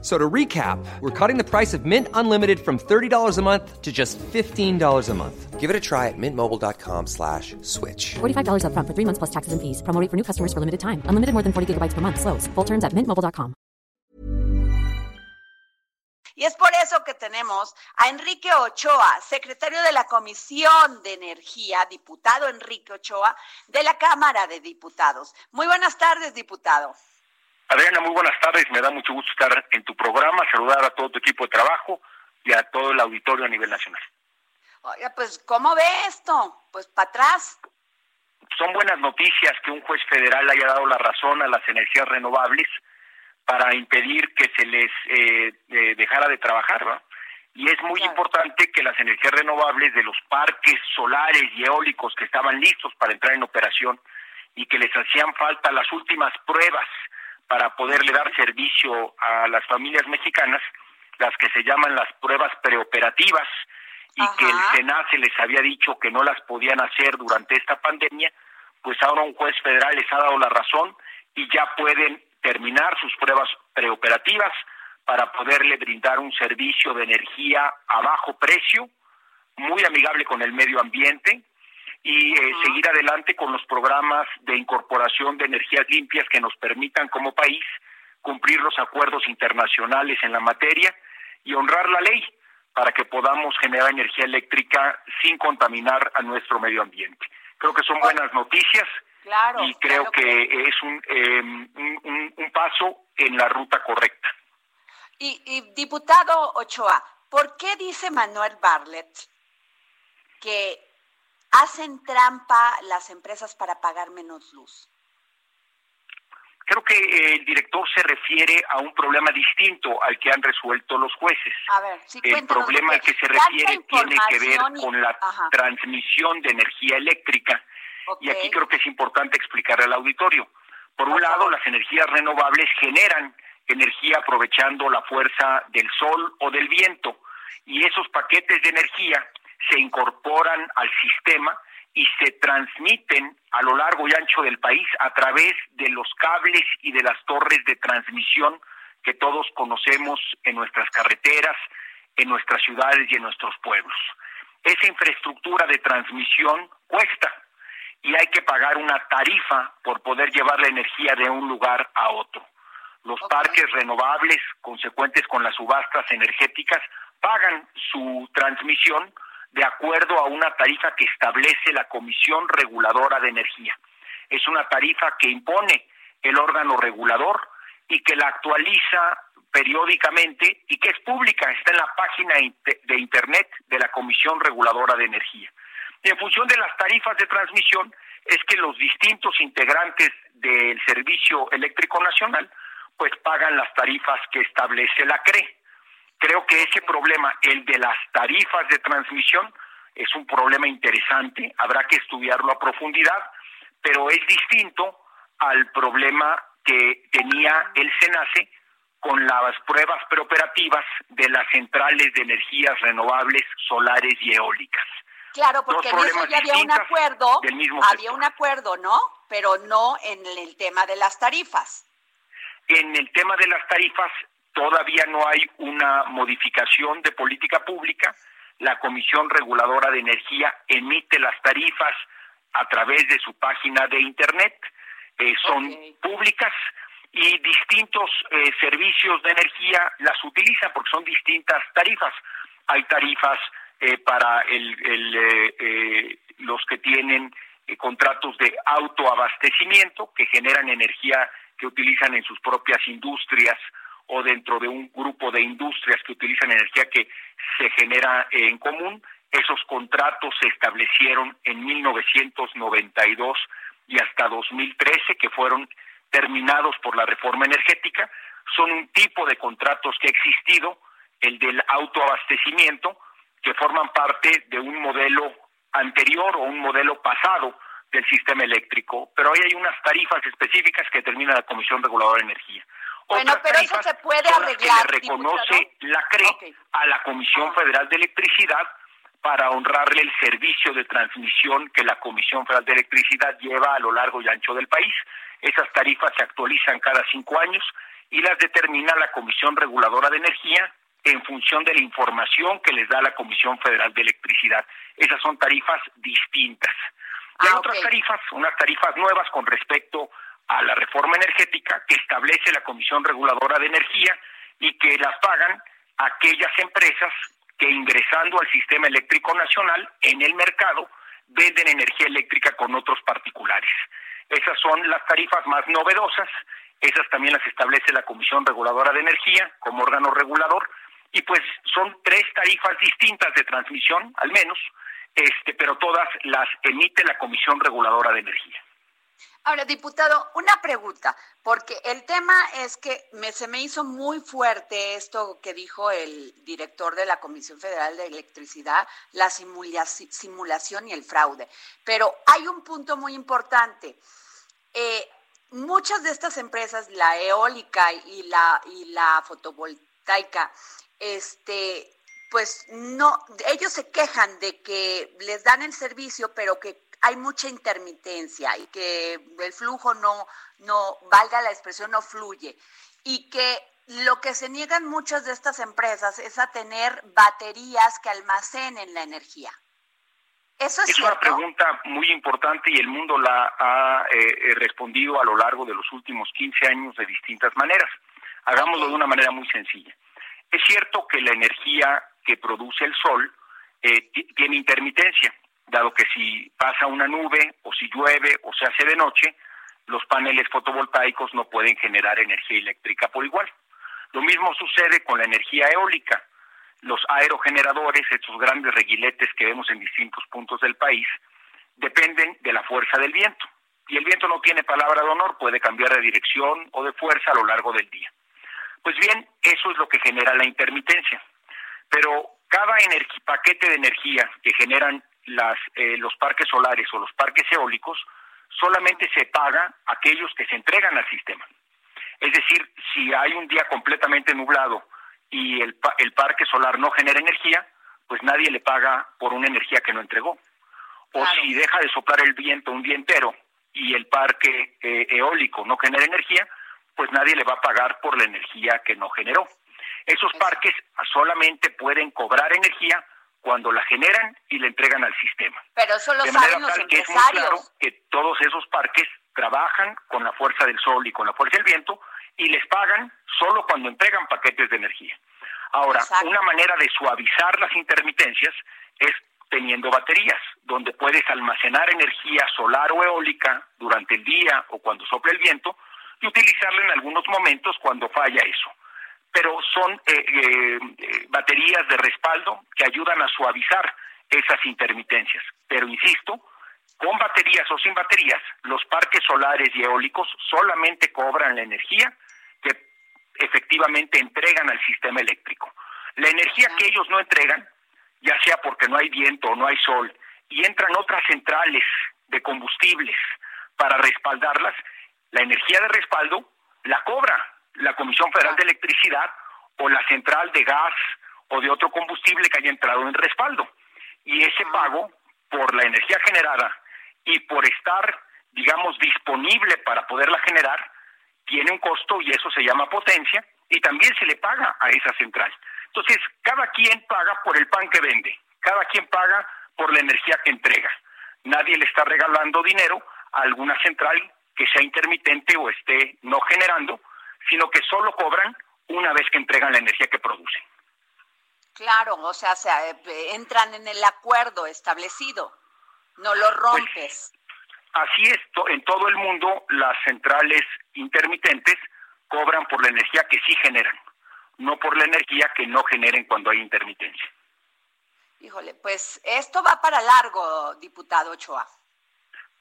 So to recap, we're cutting the price of Mint Unlimited from $30 a month to just $15 a month. Give it a try at mintmobile.com slash switch. $45 up front for three months plus taxes and fees. Promo rate for new customers for limited time. Unlimited more than 40 gigabytes per month. Slows. Full terms at mintmobile.com. Y es por eso que tenemos a Enrique Ochoa, secretario de la Comisión de Energía, diputado Enrique Ochoa, de la Cámara de Diputados. Muy buenas tardes, diputado. Adriana, muy buenas tardes. Me da mucho gusto estar en tu programa, saludar a todo tu equipo de trabajo y a todo el auditorio a nivel nacional. Oiga, pues, ¿cómo ve esto? Pues para atrás. Son buenas noticias que un juez federal haya dado la razón a las energías renovables para impedir que se les eh, eh, dejara de trabajar, ¿va? Y es muy Claro. importante que las energías renovables de los parques solares y eólicos que estaban listos para entrar en operación y que les hacían falta las últimas pruebas para poderle dar servicio a las familias mexicanas, las que se llaman las pruebas preoperativas y Ajá. que el SENACE les había dicho que no las podían hacer durante esta pandemia, pues ahora un juez federal les ha dado la razón y ya pueden terminar sus pruebas preoperativas para poderle brindar un servicio de energía a bajo precio, muy amigable con el medio ambiente y eh, seguir adelante con los programas de incorporación de energías limpias que nos permitan como país cumplir los acuerdos internacionales en la materia y honrar la ley para que podamos generar energía eléctrica sin contaminar a nuestro medio ambiente. Creo que son buenas noticias Claro. y creo claro que es un, eh, un, un- un paso en la ruta correcta. Y, y, diputado Ochoa, ¿por qué dice Manuel Bartlett que hacen trampa las empresas para pagar menos luz? Creo que el director se refiere a un problema distinto al que han resuelto los jueces. A ver, sí, El problema al que se refiere tiene que ver con la Ajá, transmisión de energía eléctrica. Y aquí creo que es importante explicarle al auditorio. Por un lado, las energías renovables generan energía aprovechando la fuerza del sol o del viento y esos paquetes de energía se incorporan al sistema y se transmiten a lo largo y ancho del país a través de los cables y de las torres de transmisión que todos conocemos en nuestras carreteras, en nuestras ciudades y en nuestros pueblos. Esa infraestructura de transmisión cuesta y hay que pagar una tarifa por poder llevar la energía de un lugar a otro. Los parques renovables, consecuentes con las subastas energéticas, pagan su transmisión de acuerdo a una tarifa que establece la Comisión Reguladora de Energía. Es una tarifa que impone el órgano regulador y que la actualiza periódicamente y que es pública, está en la página de Internet de la Comisión Reguladora de Energía. Y en función de las tarifas de transmisión es que los distintos integrantes del Servicio Eléctrico Nacional pues pagan las tarifas que establece la CRE. Creo que ese problema, el de las tarifas de transmisión, es un problema interesante, habrá que estudiarlo a profundidad, pero es distinto al problema que tenía el SENACE con las pruebas preoperativas de las centrales de energías renovables solares y eólicas. Claro, porque en eso ya había un acuerdo, del mismo había sector. un acuerdo, ¿no? Pero no en el tema de las tarifas. En el tema de las tarifas todavía no hay una modificación de política pública. La Comisión Reguladora de Energía emite las tarifas a través de su página de Internet. Eh, son públicas y distintos eh, servicios de energía las utilizan porque son distintas tarifas. Hay tarifas eh, para el, el, eh, los que tienen contratos de autoabastecimiento que generan energía que utilizan en sus propias industrias o dentro de un grupo de industrias que utilizan energía que se genera en común. Esos contratos se establecieron en 1992 y hasta 2013, que fueron terminados por la reforma energética. Son un tipo de contratos que ha existido, el del autoabastecimiento, que forman parte de un modelo anterior o un modelo pasado del sistema eléctrico, pero ahí hay unas tarifas específicas que determina la Comisión Reguladora de Energía. Bueno, Otras pero eso se puede arreglar, que le reconoce diputado. la CRE a la Comisión Ajá. Federal de Electricidad para honrarle el servicio de transmisión que la Comisión Federal de Electricidad lleva a lo largo y ancho del país. Esas tarifas se actualizan cada cinco años y las determina la Comisión Reguladora de Energía en función de la información que les da la Comisión Federal de Electricidad. Esas son tarifas distintas. Y hay Ah, otras tarifas, unas tarifas nuevas con respecto a la reforma energética que establece la Comisión Reguladora de Energía y que las pagan aquellas empresas que ingresando al sistema eléctrico nacional en el mercado venden energía eléctrica con otros particulares. Esas son las tarifas más novedosas, esas también las establece la Comisión Reguladora de Energía como órgano regulador y pues son tres tarifas distintas de transmisión, al menos, este, pero todas las emite la Comisión Reguladora de Energía. Ahora, diputado, una pregunta, porque el tema es que me, se me hizo muy fuerte esto que dijo el director de la Comisión Federal de Electricidad, la simulaci- simulación y el fraude. Pero hay un punto muy importante. Eh, muchas de estas empresas, la eólica y la, y la fotovoltaica, este, pues no, ellos se quejan de que les dan el servicio, pero que hay mucha intermitencia y que el flujo no, no, valga la expresión, no fluye. Y que lo que se niegan muchas de estas empresas es a tener baterías que almacenen la energía. ¿Eso es, Es una pregunta muy importante y el mundo la ha eh, respondido a lo largo de los últimos 15 años de distintas maneras. Hagámoslo de una manera muy sencilla. Es cierto que la energía que produce el sol eh, ti- tiene intermitencia, dado que si pasa una nube o si llueve o se hace de noche, los paneles fotovoltaicos no pueden generar energía eléctrica por igual. Lo mismo sucede con la energía eólica. Los aerogeneradores, estos grandes reguiletes que vemos en distintos puntos del país, dependen de la fuerza del viento. Y el viento no tiene palabra de honor, puede cambiar de dirección o de fuerza a lo largo del día. Pues bien, eso es lo que genera la intermitencia. Pero cada paquete de energía que generan las, eh, los parques solares o los parques eólicos solamente se paga a aquellos que se entregan al sistema. Es decir, si hay un día completamente nublado y el, pa- el parque solar no genera energía, pues nadie le paga por una energía que no entregó. O Claro. si deja de soplar el viento un día entero y el parque eh, eólico no genera energía, pues nadie le va a pagar por la energía que no generó. Esos Exacto. parques solamente pueden cobrar energía cuando la generan y la entregan al sistema. Pero eso lo de saben los que es muy claro que todos esos parques trabajan con la fuerza del sol y con la fuerza del viento y les pagan solo cuando entregan paquetes de energía. Ahora, Exacto. una manera de suavizar las intermitencias es teniendo baterías, donde puedes almacenar energía solar o eólica durante el día o cuando sopla el viento y utilizarla en algunos momentos cuando falla eso. Pero son eh, eh, eh, baterías de respaldo que ayudan a suavizar esas intermitencias. Pero insisto, con baterías o sin baterías, los parques solares y eólicos solamente cobran la energía que efectivamente entregan al sistema eléctrico. La energía que ellos no entregan, ya sea porque no hay viento o no hay sol, y entran otras centrales de combustibles para respaldarlas, la energía de respaldo la cobra la Comisión Federal de Electricidad o la central de gas o de otro combustible que haya entrado en respaldo. Y ese pago por la energía generada y por estar, digamos, disponible para poderla generar, tiene un costo y eso se llama potencia y también se le paga a esa central. Entonces, cada quien paga por el pan que vende, cada quien paga por la energía que entrega. Nadie le está regalando dinero a alguna central que sea intermitente o esté no generando, sino que solo cobran una vez que entregan la energía que producen. Claro, o sea, se, eh, entran en el acuerdo establecido, no lo rompes. Así es, en todo el mundo las centrales intermitentes cobran por la energía que sí generan, no por la energía que no generen cuando hay intermitencia. Híjole, pues esto va para largo, diputado Ochoa.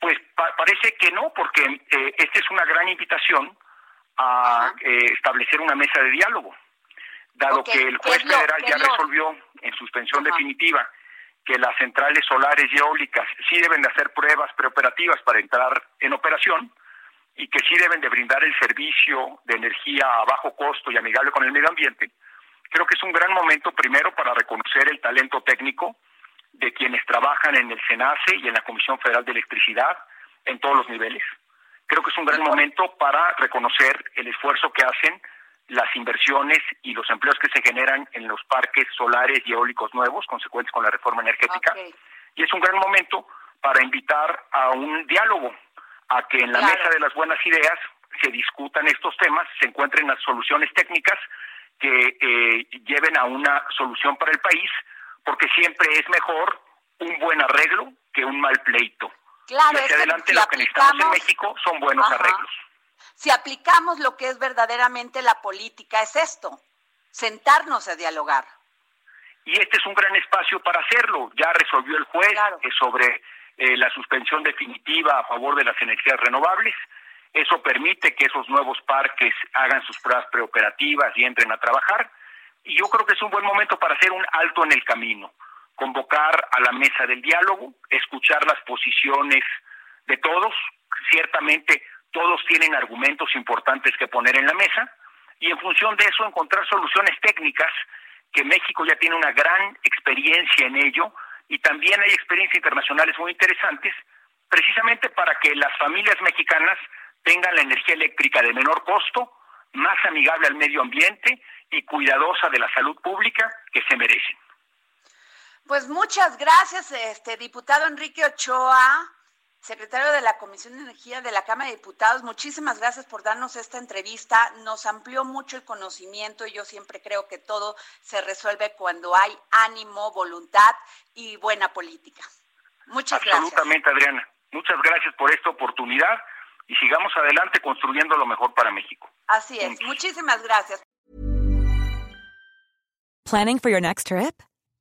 Pues pa- parece que no, porque eh, esta es una gran invitación a eh, establecer una mesa de diálogo, dado que el ¿qué juez lo- federal ya lo- resolvió en suspensión Ajá. definitiva que las centrales solares y eólicas sí deben de hacer pruebas preoperativas para entrar en operación, y que sí deben de brindar el servicio de energía a bajo costo y amigable con el medio ambiente, creo que es un gran momento primero para reconocer el talento técnico de quienes trabajan en el SENACE y en la Comisión Federal de Electricidad en todos los niveles. Creo que es un gran momento para reconocer el esfuerzo que hacen las inversiones y los empleos que se generan en los parques solares y eólicos nuevos, consecuentes con la reforma energética. Y es un gran momento para invitar a un diálogo, a que en la mesa de las buenas ideas se discutan estos temas, se encuentren las soluciones técnicas que eh, lleven a una solución para el país, porque siempre es mejor un buen arreglo que un mal pleito. Claro, y hacia adelante lo que necesitamos en México son buenos arreglos. Si aplicamos lo que es verdaderamente la política, es esto, sentarnos a dialogar. Y este es un gran espacio para hacerlo. Ya resolvió el juez sobre eh, la suspensión definitiva a favor de las energías renovables. Eso permite que esos nuevos parques hagan sus pruebas preoperativas y entren a trabajar. Y yo creo que es un buen momento para hacer un alto en el camino, convocar a la mesa del diálogo, escuchar las posiciones de todos. Ciertamente todos tienen argumentos importantes que poner en la mesa y en función de eso encontrar soluciones técnicas que México ya tiene una gran experiencia en ello y también hay experiencias internacionales muy interesantes precisamente para que las familias mexicanas tengan la energía eléctrica de menor costo, más amigable al medio ambiente y cuidadosa de la salud pública que se merecen. Pues muchas gracias, este diputado Enrique Ochoa secretario de la Comisión de Energía de la Cámara de Diputados, muchísimas gracias por darnos esta entrevista. Nos amplió mucho el conocimiento y yo siempre creo que todo se resuelve cuando hay ánimo, voluntad y buena política. Muchas gracias. Absolutamente, Adriana. Muchas gracias por esta oportunidad y sigamos adelante construyendo lo mejor para México. Así es. Muchísimas gracias. Planning for your next trip?